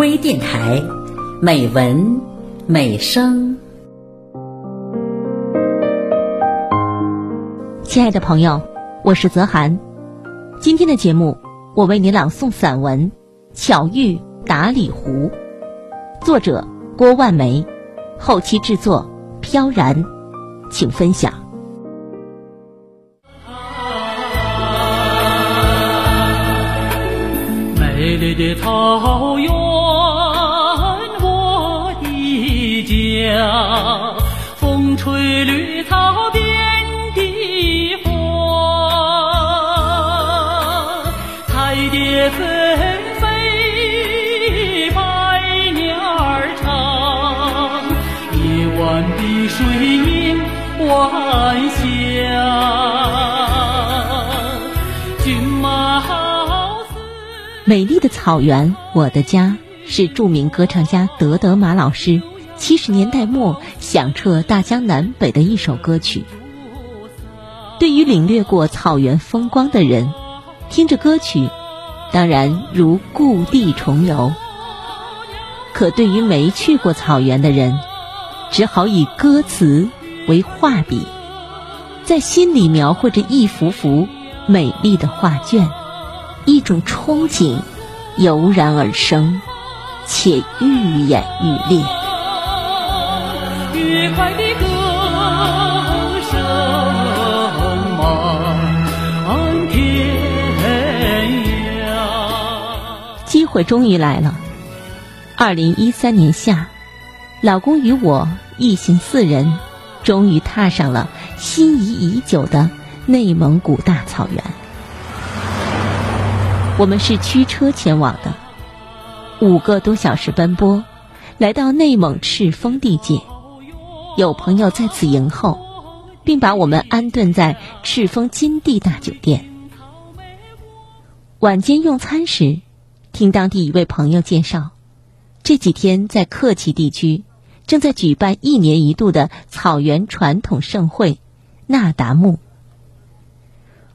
微电台，美文美声。亲爱的朋友，我是泽涵。今天的节目，我为你朗诵散文《巧遇打里湖》，作者郭万梅，后期制作飘然，请分享。美丽的草原，风吹绿草遍地花，彩蝶纷飞，百鸟儿唱，夜晚碧水映晚霞，骏马好似。美丽的草原，我的家，是著名歌唱家德德玛老师七十年代末响彻大江南北的一首歌曲。对于领略过草原风光的人，听着歌曲，当然如故地重游；可对于没去过草原的人，只好以歌词为画笔，在心里描绘着一幅幅美丽的画卷。一种憧憬油然而生，且愈演愈烈。愉快的歌声满天涯。机会终于来了。二零一三年夏，老公与我一行四人，终于踏上了心仪已久的内蒙古大草原。我们是驱车前往的，五个多小时奔波，来到内蒙赤峰地界，有朋友在此迎候，并把我们安顿在赤峰金地大酒店。晚间用餐时，听当地一位朋友介绍，这几天在克旗地区正在举办一年一度的草原传统盛会——那达慕。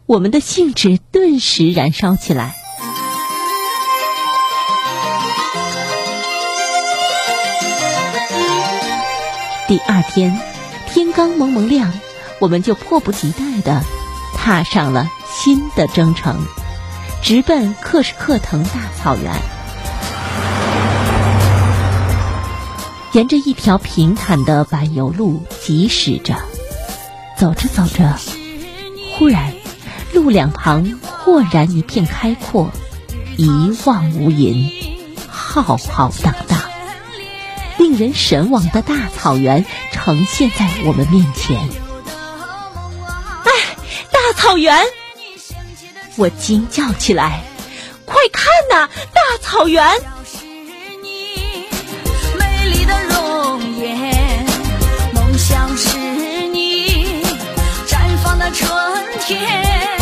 我们的兴致顿时燃烧起来。第二天，天刚蒙蒙亮，我们就迫不及待地踏上了新的征程，直奔克什克腾大草原。沿着一条平坦的柏油路疾驶着，走着走着，忽然，路两旁豁然一片开阔，一望无垠，浩浩荡荡。令人神往的大草原呈现在我们面前。哎，大草原！我惊叫起来：“快看呐，大草原！”美丽的容颜，梦想是你绽放的春天。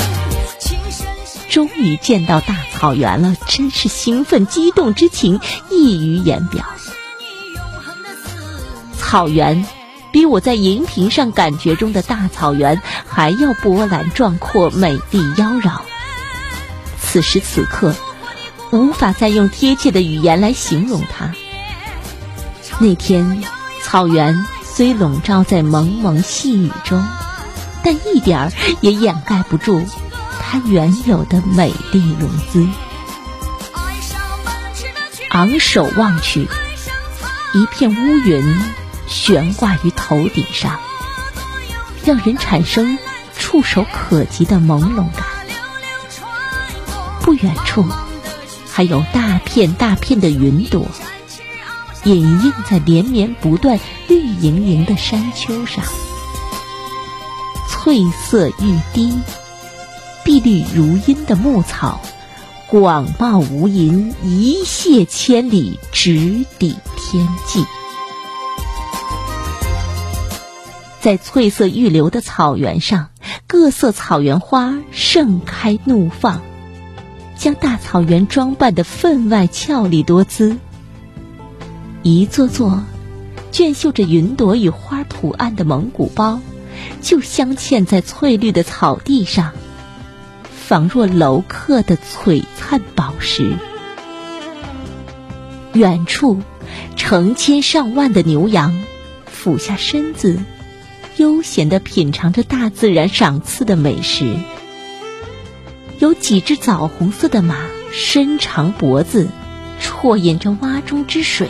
终于见到大草原了，真是兴奋激动之情溢于言表。草原比我在荧屏上感觉中的大草原还要波澜壮阔、美丽妖娆。此时此刻，无法再用贴切的语言来形容它。那天，草原虽笼罩在蒙蒙细雨中，但一点儿也掩盖不住它原有的美丽容姿。昂首望去，一片乌云悬挂于头顶上，让人产生触手可及的朦胧感。不远处，还有大片大片的云朵，隐映在连绵不断、绿莹莹的山丘上，翠色欲滴，碧绿如茵的牧草。广袤无垠，一泻千里，直抵天际。在翠色欲流的草原上，各色草原花盛开怒放，将大草原装扮得分外俏丽多姿。一座座镌绣着云朵与花图案的蒙古包，就镶嵌在翠绿的草地上。仿若镂刻的璀璨宝石。远处，成千上万的牛羊俯下身子，悠闲地品尝着大自然赏赐的美食。有几只枣红色的马伸长脖子，啜饮着洼中之水；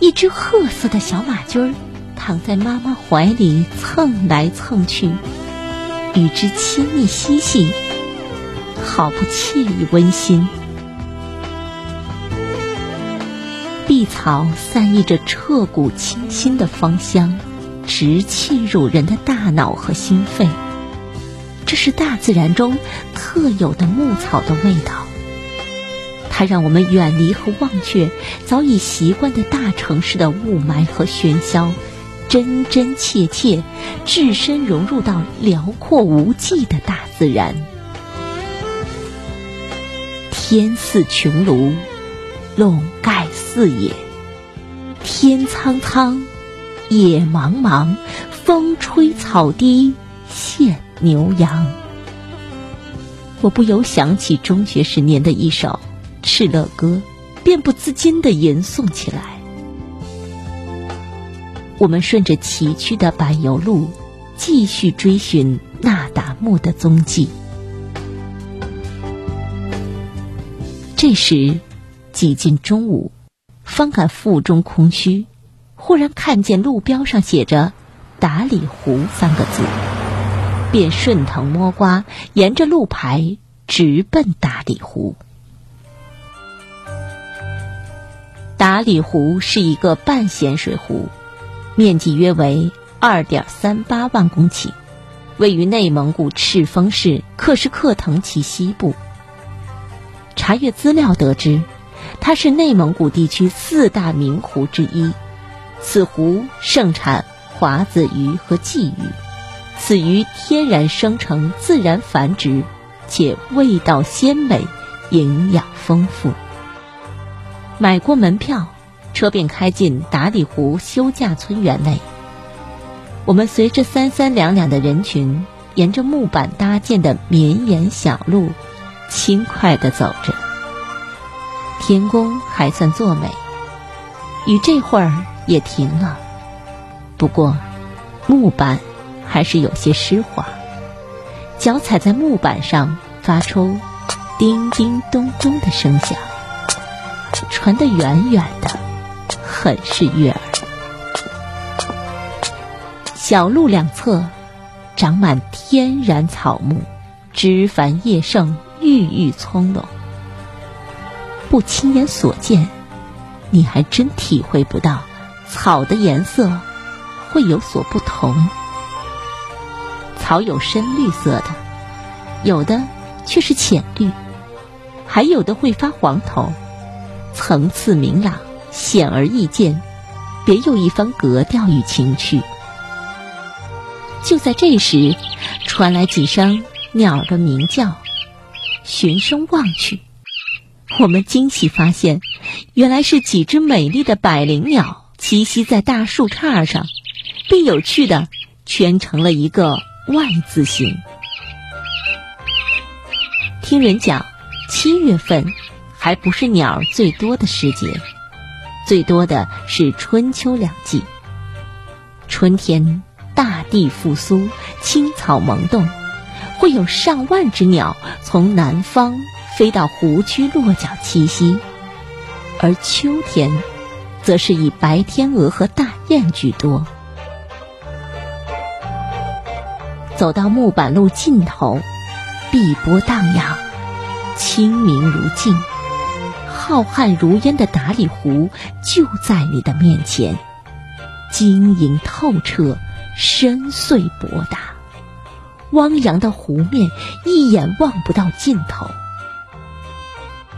一只褐色的小马驹儿躺在妈妈怀里蹭来蹭去，与之亲密嬉戏，好不惬意温馨。碧草散溢着彻骨清新的芳香，直沁入人的大脑和心肺。这是大自然中特有的牧草的味道，它让我们远离和忘却早已习惯的大城市的雾霾和喧嚣，真真切切置身融入到辽阔无际的大自然。天似穹庐。笼盖四野，天苍苍，野茫茫，风吹草低见牛羊。我不由想起中学时年的一首《敕勒歌》，便不自禁地吟诵起来。我们顺着崎岖的柏油路，继续追寻那达慕的踪迹。这时。几近中午，方感腹中空虚，忽然看见路标上写着“达里湖”三个字，便顺藤摸瓜，沿着路牌直奔达里湖。达里湖是一个半咸水湖，面积约为二点三八万公顷，位于内蒙古赤峰市克什克腾旗西部。查阅资料得知。它是内蒙古地区四大名湖之一，此湖盛产华子鱼和鲫鱼，此鱼天然生成、自然繁殖，且味道鲜美、营养丰富。买过门票，车便开进达里湖休假村园内。我们随着三三两两的人群，沿着木板搭建的绵延小路，轻快地走着。天公还算作美，与这会儿也停了。不过，木板还是有些湿滑，脚踩在木板上发出叮叮咚咚的声响，传得远远的，很是悦耳。小路两侧长满天然草木，枝繁叶盛，郁郁葱茏。不亲眼所见，你还真体会不到草的颜色会有所不同。草有深绿色的，有的却是浅绿，还有的会发黄头，层次明朗，显而易见，别有一番格调与情趣。就在这时，传来几声鸟的鸣叫，循声望去。我们惊喜发现，原来是几只美丽的百灵鸟栖息在大树杈上，并有趣的圈成了一个 Y 字形。听人讲，七月份还不是鸟最多的时节，最多的是春秋两季。春天，大地复苏，青草萌动，会有上万只鸟从南方。飞到湖区落脚栖息，而秋天，则是以白天鹅和大雁居多。走到木板路尽头，碧波荡漾，清明如镜，浩瀚如烟的达里湖就在你的面前，晶莹透彻，深邃博大，汪洋的湖面一眼望不到尽头。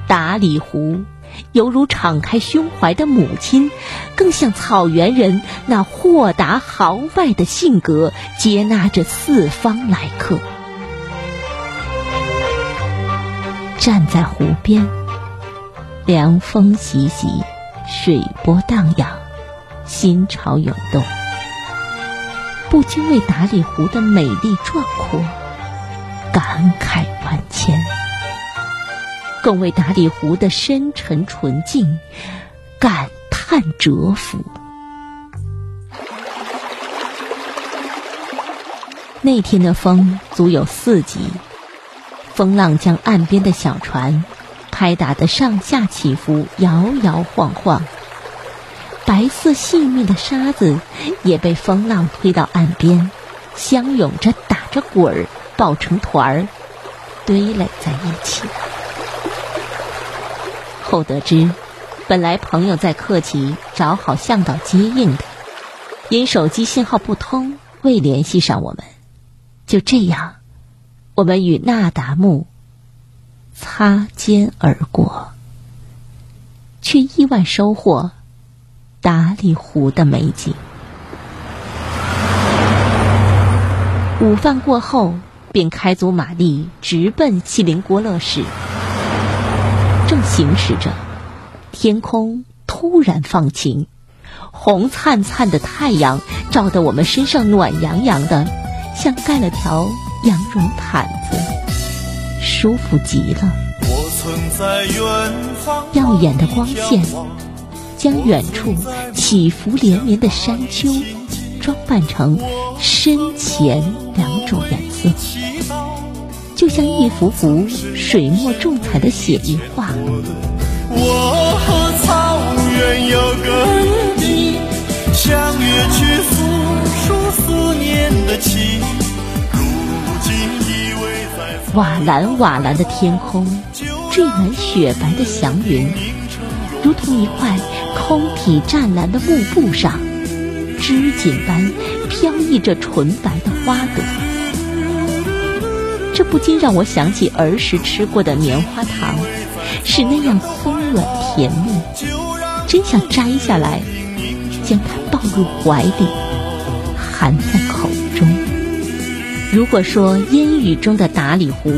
达里湖，犹如敞开胸怀的母亲，更像草原人那豁达豪迈的性格，接纳着四方来客。站在湖边，凉风习习，水波荡漾，心潮涌动，不禁为达里湖的美丽壮阔感慨万千。更为达里湖的深沉纯净感叹折服。那天的风足有四级，风浪将岸边的小船拍打得上下起伏，摇摇晃晃。白色细密的沙子也被风浪推到岸边，相拥着打着滚儿，抱成团儿，堆垒在一起。后得知，本来朋友在客旗找好向导接应的，因手机信号不通，未联系上我们。就这样，我们与那达慕擦肩而过，却意外收获。达里湖的美景。午饭过后，便开足马力直奔锡林郭勒市。正行驶着，天空突然放晴，红灿灿的太阳照得我们身上暖洋洋的，像盖了条羊绒毯子，舒服极了。耀眼的光线。将远处起伏连绵的山丘装扮成深浅两种颜色，就像一幅幅水墨重彩的写意画。我和草原有个你，相约去诉说思念的情。如今依偎在瓦蓝瓦蓝的天空，缀满雪白的祥云，如同一块。空体湛蓝的幕布上，织锦般飘逸着纯白的花朵，这不禁让我想起儿时吃过的棉花糖，是那样松软甜蜜，真想摘下来，将它抱入怀里，含在口中。如果说烟雨中的达里湖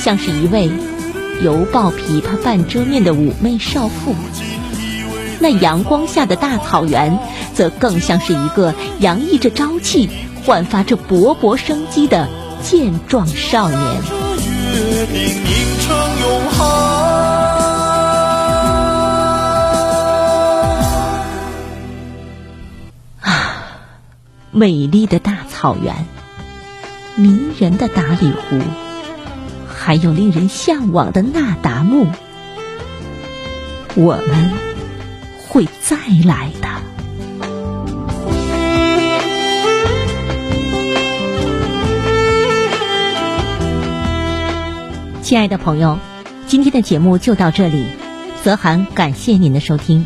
像是一位犹抱琵琶半遮面的妩媚少妇。那阳光下的大草原，则更像是一个洋溢着朝气、焕发着勃勃生机的健壮少年。啊，美丽的大草原，迷人的达里湖，还有令人向往的那达慕，我们。会再来的，亲爱的朋友，今天的节目就到这里。泽涵感谢您的收听。